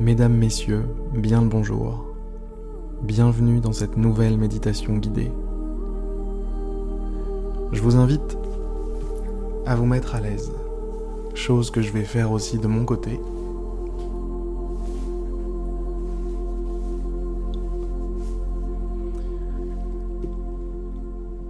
Mesdames, Messieurs, bien le bonjour. Bienvenue dans cette nouvelle méditation guidée. Je vous invite à vous mettre à l'aise, chose que je vais faire aussi de mon côté.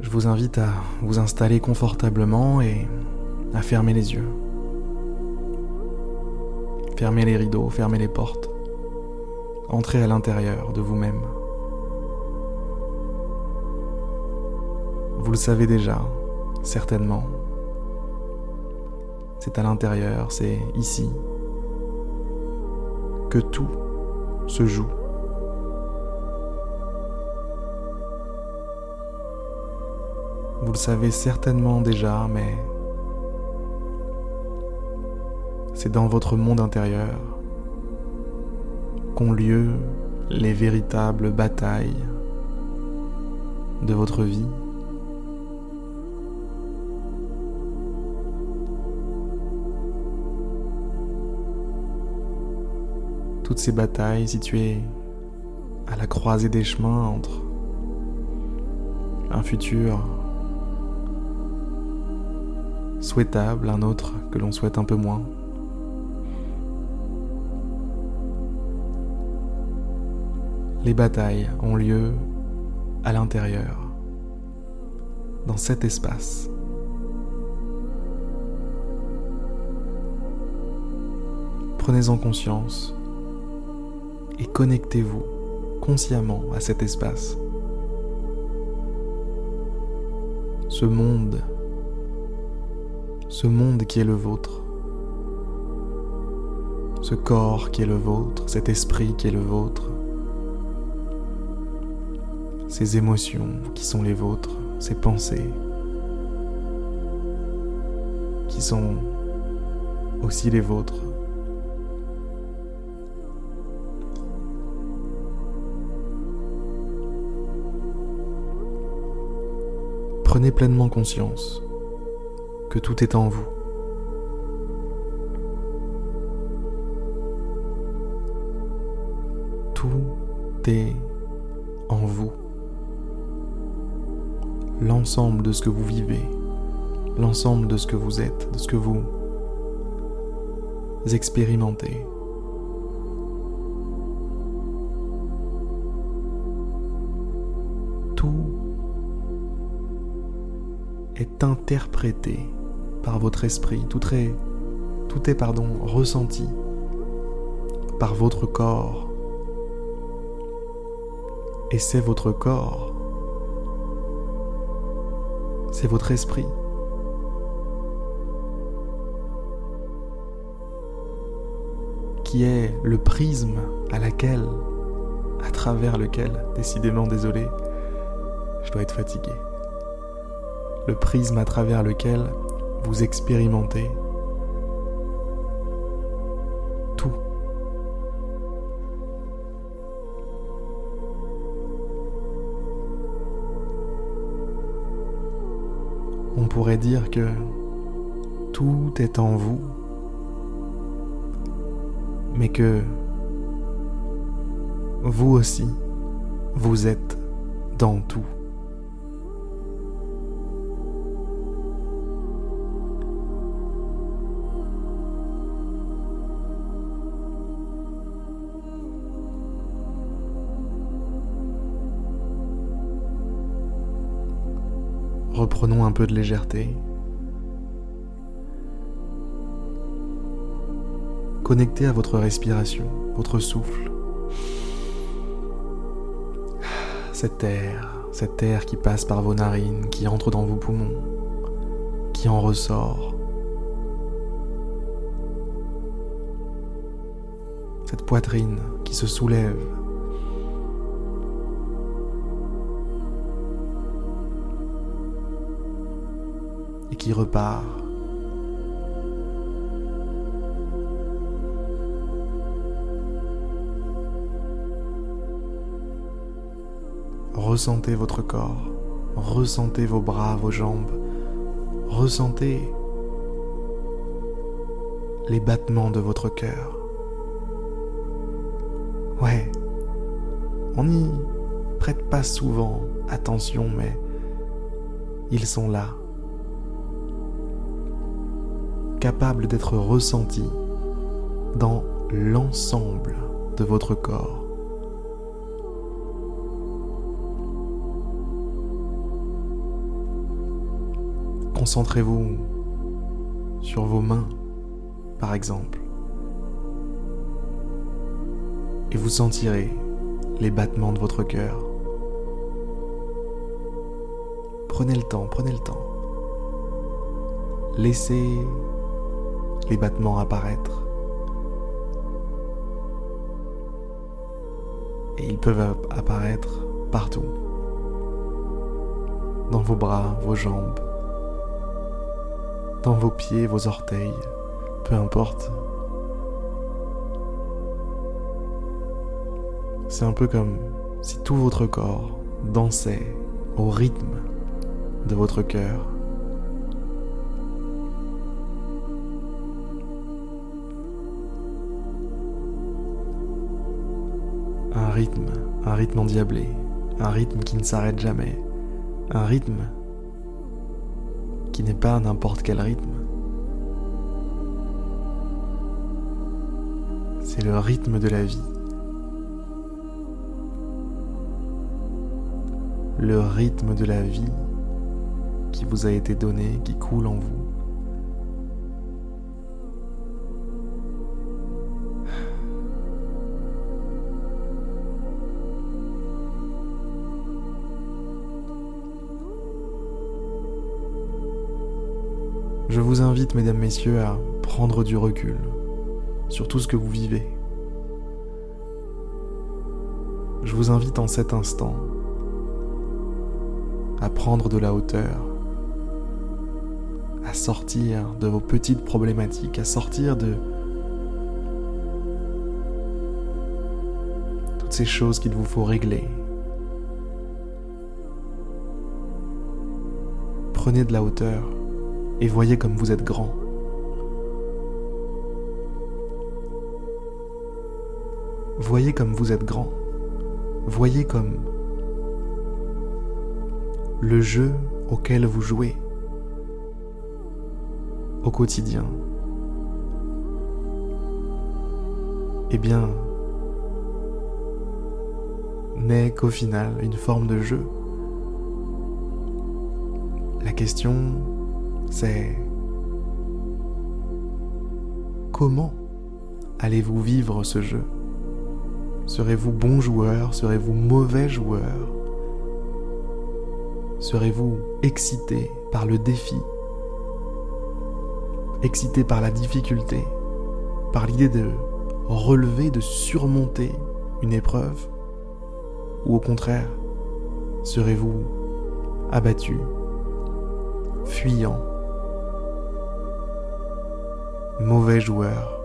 Je vous invite à vous installer confortablement et à fermer les yeux. Fermez les rideaux, fermez les portes. Entrez à l'intérieur de vous-même. Vous le savez déjà, certainement. C'est à l'intérieur, c'est ici que tout se joue. Vous le savez certainement déjà, mais c'est dans votre monde intérieur qu'ont lieu les véritables batailles de votre vie. Toutes ces batailles situées à la croisée des chemins entre un futur souhaitable, un autre que l'on souhaite un peu moins. Les batailles ont lieu à l'intérieur, dans cet espace. Prenez-en conscience et connectez-vous consciemment à cet espace. Ce monde, ce monde qui est le vôtre, ce corps qui est le vôtre, cet esprit qui est le vôtre, ces émotions qui sont les vôtres, ces pensées qui sont aussi les vôtres. Prenez pleinement conscience que tout est en vous. Tout est l'ensemble de ce que vous vivez, l'ensemble de ce que vous êtes, de ce que vous expérimentez. Tout est interprété par votre esprit, tout est, tout est pardon, ressenti par votre corps. Et c'est votre corps c'est votre esprit. qui est le prisme à laquelle, à travers lequel, décidément désolé, je dois être fatigué, le prisme à travers lequel vous expérimentez pourrait dire que tout est en vous, mais que vous aussi, vous êtes dans tout. Reprenons un peu de légèreté. Connectez à votre respiration, votre souffle. Cet air, cet air qui passe par vos narines, qui entre dans vos poumons, qui en ressort. Cette poitrine qui se soulève qui repart. Ressentez votre corps, ressentez vos bras, vos jambes, ressentez les battements de votre cœur. Ouais, on n'y prête pas souvent attention, mais ils sont là, capables d'être ressentis dans l'ensemble de votre corps. Concentrez-vous sur vos mains, par exemple, et vous sentirez les battements de votre cœur. Prenez le temps, prenez le temps. Laissez les battements apparaître. Et ils peuvent apparaître partout. Dans vos bras, vos jambes, dans vos pieds, vos orteils, peu importe. C'est un peu comme si tout votre corps dansait au rythme de votre cœur. Rythme, un rythme endiablé, un rythme qui ne s'arrête jamais, un rythme qui n'est pas n'importe quel rythme. C'est le rythme de la vie. Le rythme de la vie qui vous a été donné, qui coule en vous. Je vous invite, mesdames, messieurs, à prendre du recul sur tout ce que vous vivez. Je vous invite en cet instant à prendre de la hauteur, à sortir de vos petites problématiques, à sortir de toutes ces choses qu'il vous faut régler. Prenez de la hauteur et voyez comme vous êtes grand. Voyez comme vous êtes grand. Voyez comme le jeu auquel vous jouez au quotidien, eh bien, n'est qu'au final une forme de jeu. La question, c'est comment allez-vous vivre ce jeu? Serez-vous bon joueur? Serez-vous mauvais joueur? Serez-vous excité par le défi? Excité par la difficulté, par l'idée de relever, de surmonter une épreuve? Ou au contraire, serez-vous abattu, fuyant, mauvais joueur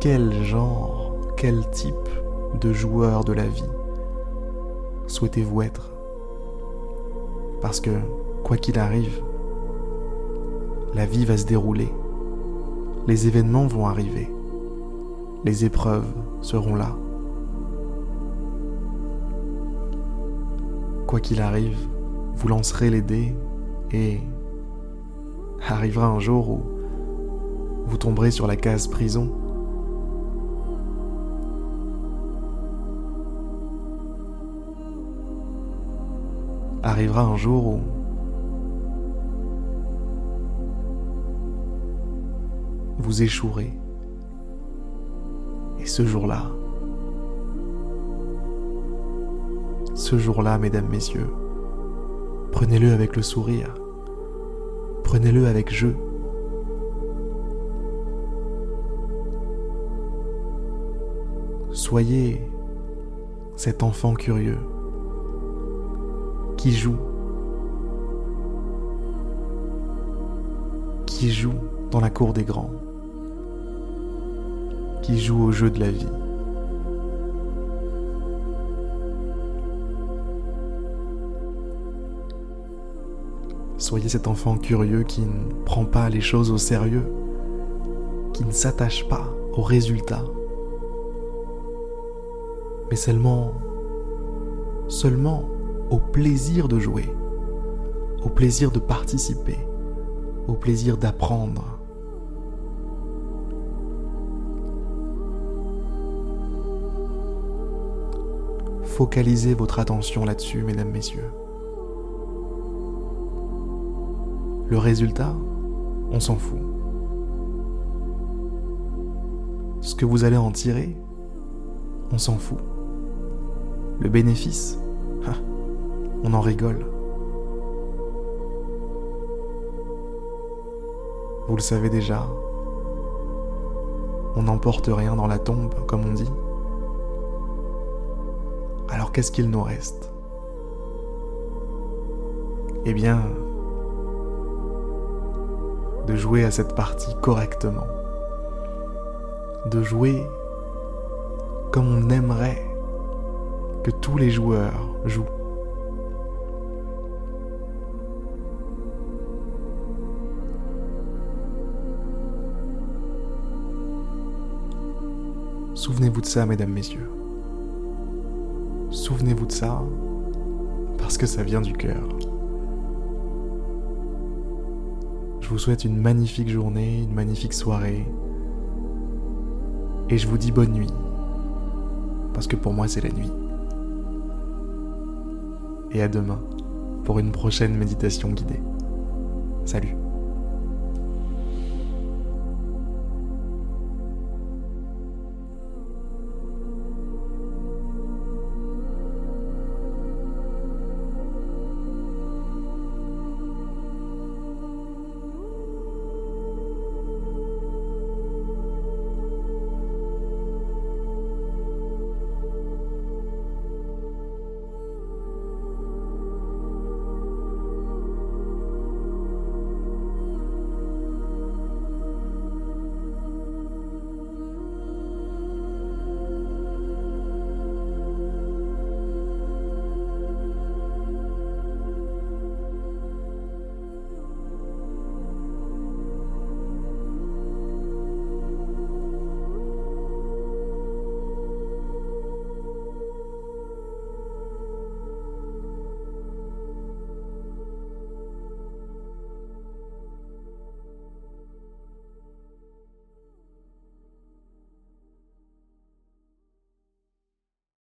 Quel genre, quel type de joueur de la vie souhaitez-vous être? Parce que, quoi qu'il arrive, la vie va se dérouler. Les événements vont arriver. Les épreuves seront là. Quoi qu'il arrive, vous lancerez les dés et arrivera un jour où vous tomberez sur la case prison. Arrivera un jour où vous échouerez. Et ce jour-là, ce jour-là, mesdames, messieurs, prenez-le avec le sourire, prenez-le avec jeu. Soyez cet enfant curieux qui joue, qui joue dans la cour des grands qui joue au jeu de la vie. Soyez cet enfant curieux qui ne prend pas les choses au sérieux, qui ne s'attache pas au résultat, mais seulement, seulement au plaisir de jouer, au plaisir de participer, au plaisir d'apprendre. Focalisez votre attention là-dessus, mesdames, messieurs. Le résultat, on s'en fout. Ce que vous allez en tirer, on s'en fout. Le bénéfice, on en rigole. Vous le savez déjà, on n'emporte rien dans la tombe, comme on dit. Alors qu'est-ce qu'il nous reste? Eh bien, de jouer à cette partie correctement, de jouer comme on aimerait que tous les joueurs jouent. Souvenez-vous de ça, mesdames, messieurs. Souvenez-vous de ça, parce que ça vient du cœur. Je vous souhaite une magnifique journée, une magnifique soirée. Et je vous dis bonne nuit. Parce que pour moi, c'est la nuit. Et à demain pour une prochaine méditation guidée. Salut